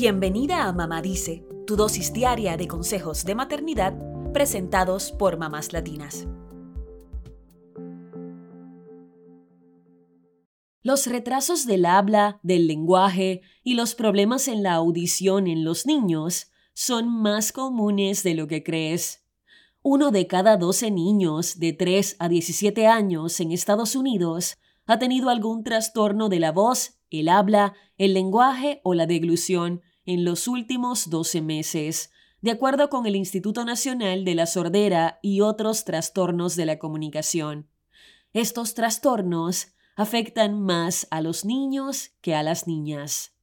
Bienvenida a Mamá Dice, tu dosis diaria de consejos de maternidad presentados por mamás latinas. Los retrasos del habla, del lenguaje y los problemas en la audición en los niños son más comunes de lo que crees. Uno de cada 12 niños de 3 a 17 años en Estados Unidos ha tenido algún trastorno de la voz, el habla, el lenguaje o la deglución en los últimos 12 meses, de acuerdo con el Instituto Nacional de la Sordera y otros trastornos de la comunicación. Estos trastornos afectan más a los niños que a las niñas.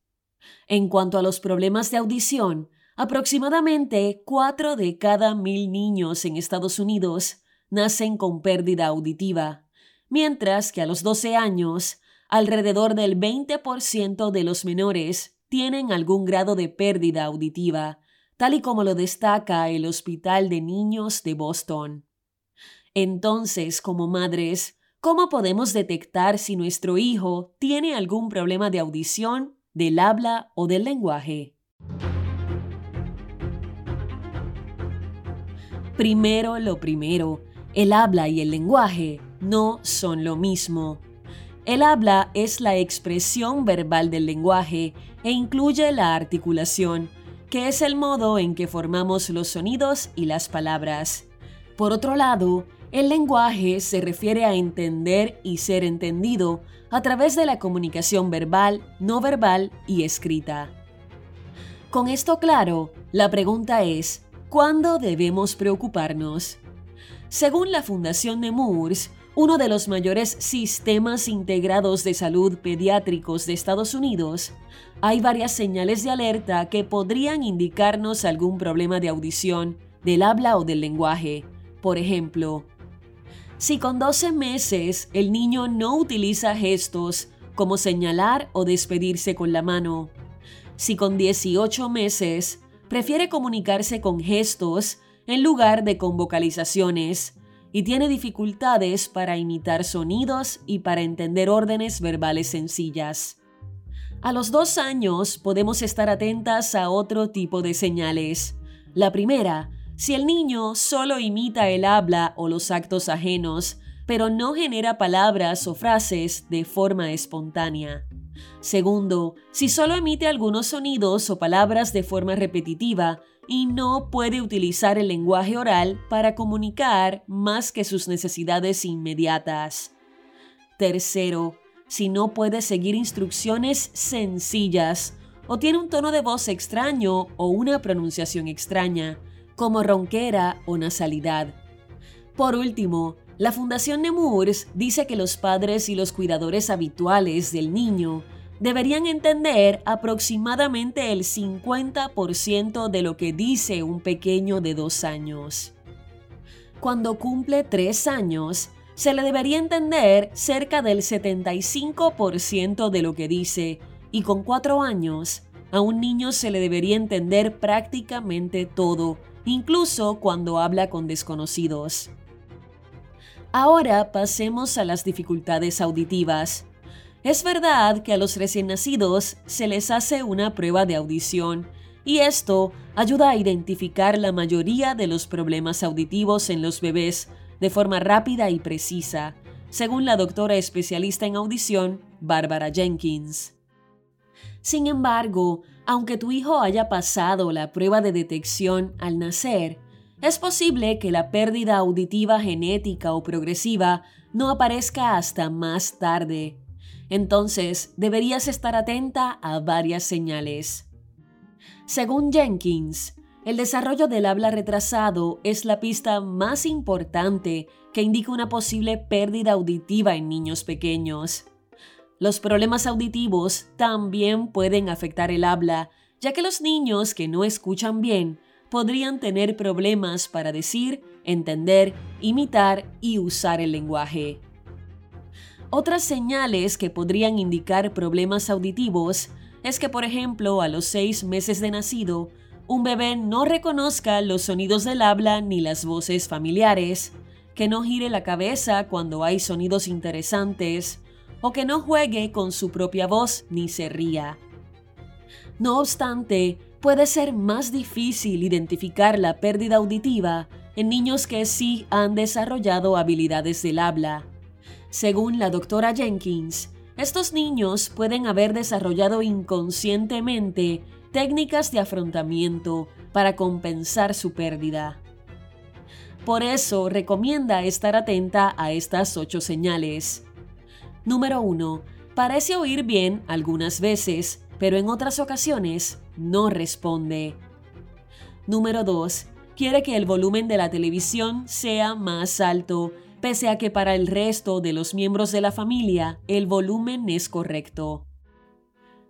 En cuanto a los problemas de audición, aproximadamente 4 de cada mil niños en Estados Unidos nacen con pérdida auditiva mientras que a los 12 años, alrededor del 20% de los menores tienen algún grado de pérdida auditiva, tal y como lo destaca el Hospital de Niños de Boston. Entonces, como madres, ¿cómo podemos detectar si nuestro hijo tiene algún problema de audición, del habla o del lenguaje? Primero lo primero, el habla y el lenguaje no son lo mismo. El habla es la expresión verbal del lenguaje e incluye la articulación, que es el modo en que formamos los sonidos y las palabras. Por otro lado, el lenguaje se refiere a entender y ser entendido a través de la comunicación verbal, no verbal y escrita. Con esto claro, la pregunta es, ¿cuándo debemos preocuparnos? Según la Fundación de Moores, uno de los mayores sistemas integrados de salud pediátricos de Estados Unidos, hay varias señales de alerta que podrían indicarnos algún problema de audición, del habla o del lenguaje. Por ejemplo, si con 12 meses el niño no utiliza gestos como señalar o despedirse con la mano, si con 18 meses prefiere comunicarse con gestos en lugar de con vocalizaciones, y tiene dificultades para imitar sonidos y para entender órdenes verbales sencillas. A los dos años podemos estar atentas a otro tipo de señales. La primera, si el niño solo imita el habla o los actos ajenos, pero no genera palabras o frases de forma espontánea. Segundo, si solo emite algunos sonidos o palabras de forma repetitiva, y no puede utilizar el lenguaje oral para comunicar más que sus necesidades inmediatas. Tercero, si no puede seguir instrucciones sencillas o tiene un tono de voz extraño o una pronunciación extraña, como ronquera o nasalidad. Por último, la Fundación Nemours dice que los padres y los cuidadores habituales del niño deberían entender aproximadamente el 50% de lo que dice un pequeño de dos años. Cuando cumple tres años, se le debería entender cerca del 75% de lo que dice y con cuatro años, a un niño se le debería entender prácticamente todo, incluso cuando habla con desconocidos. Ahora pasemos a las dificultades auditivas. Es verdad que a los recién nacidos se les hace una prueba de audición y esto ayuda a identificar la mayoría de los problemas auditivos en los bebés de forma rápida y precisa, según la doctora especialista en audición, Barbara Jenkins. Sin embargo, aunque tu hijo haya pasado la prueba de detección al nacer, es posible que la pérdida auditiva genética o progresiva no aparezca hasta más tarde entonces deberías estar atenta a varias señales. Según Jenkins, el desarrollo del habla retrasado es la pista más importante que indica una posible pérdida auditiva en niños pequeños. Los problemas auditivos también pueden afectar el habla, ya que los niños que no escuchan bien podrían tener problemas para decir, entender, imitar y usar el lenguaje. Otras señales que podrían indicar problemas auditivos es que, por ejemplo, a los seis meses de nacido, un bebé no reconozca los sonidos del habla ni las voces familiares, que no gire la cabeza cuando hay sonidos interesantes, o que no juegue con su propia voz ni se ría. No obstante, puede ser más difícil identificar la pérdida auditiva en niños que sí han desarrollado habilidades del habla. Según la doctora Jenkins, estos niños pueden haber desarrollado inconscientemente técnicas de afrontamiento para compensar su pérdida. Por eso recomienda estar atenta a estas ocho señales. Número 1. Parece oír bien algunas veces, pero en otras ocasiones no responde. Número 2. Quiere que el volumen de la televisión sea más alto, pese a que para el resto de los miembros de la familia el volumen es correcto.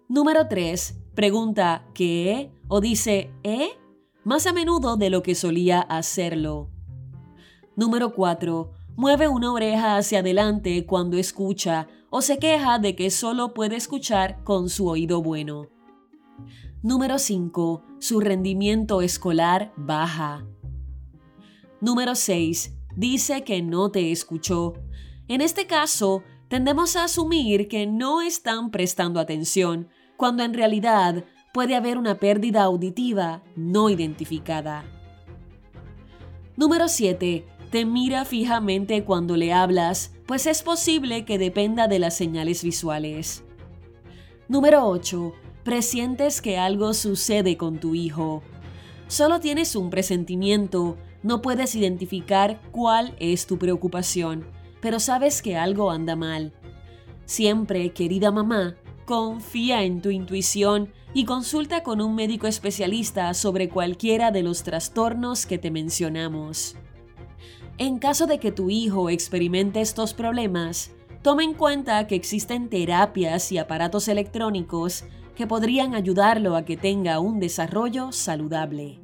Número 3. Pregunta ¿qué? o dice ¿eh? más a menudo de lo que solía hacerlo. Número 4. Mueve una oreja hacia adelante cuando escucha o se queja de que solo puede escuchar con su oído bueno. Número 5. Su rendimiento escolar baja. Número 6. Dice que no te escuchó. En este caso, tendemos a asumir que no están prestando atención, cuando en realidad puede haber una pérdida auditiva no identificada. Número 7. Te mira fijamente cuando le hablas, pues es posible que dependa de las señales visuales. Número 8. Presientes que algo sucede con tu hijo. Solo tienes un presentimiento, no puedes identificar cuál es tu preocupación, pero sabes que algo anda mal. Siempre, querida mamá, confía en tu intuición y consulta con un médico especialista sobre cualquiera de los trastornos que te mencionamos. En caso de que tu hijo experimente estos problemas, toma en cuenta que existen terapias y aparatos electrónicos que podrían ayudarlo a que tenga un desarrollo saludable.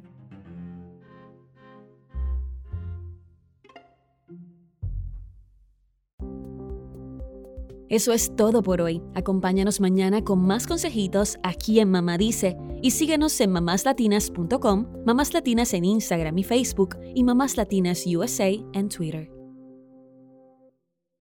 Eso es todo por hoy. Acompáñanos mañana con más consejitos aquí en Mamá Dice y síguenos en mamáslatinas.com, Mamás Latinas en Instagram y Facebook y Mamás Latinas USA en Twitter.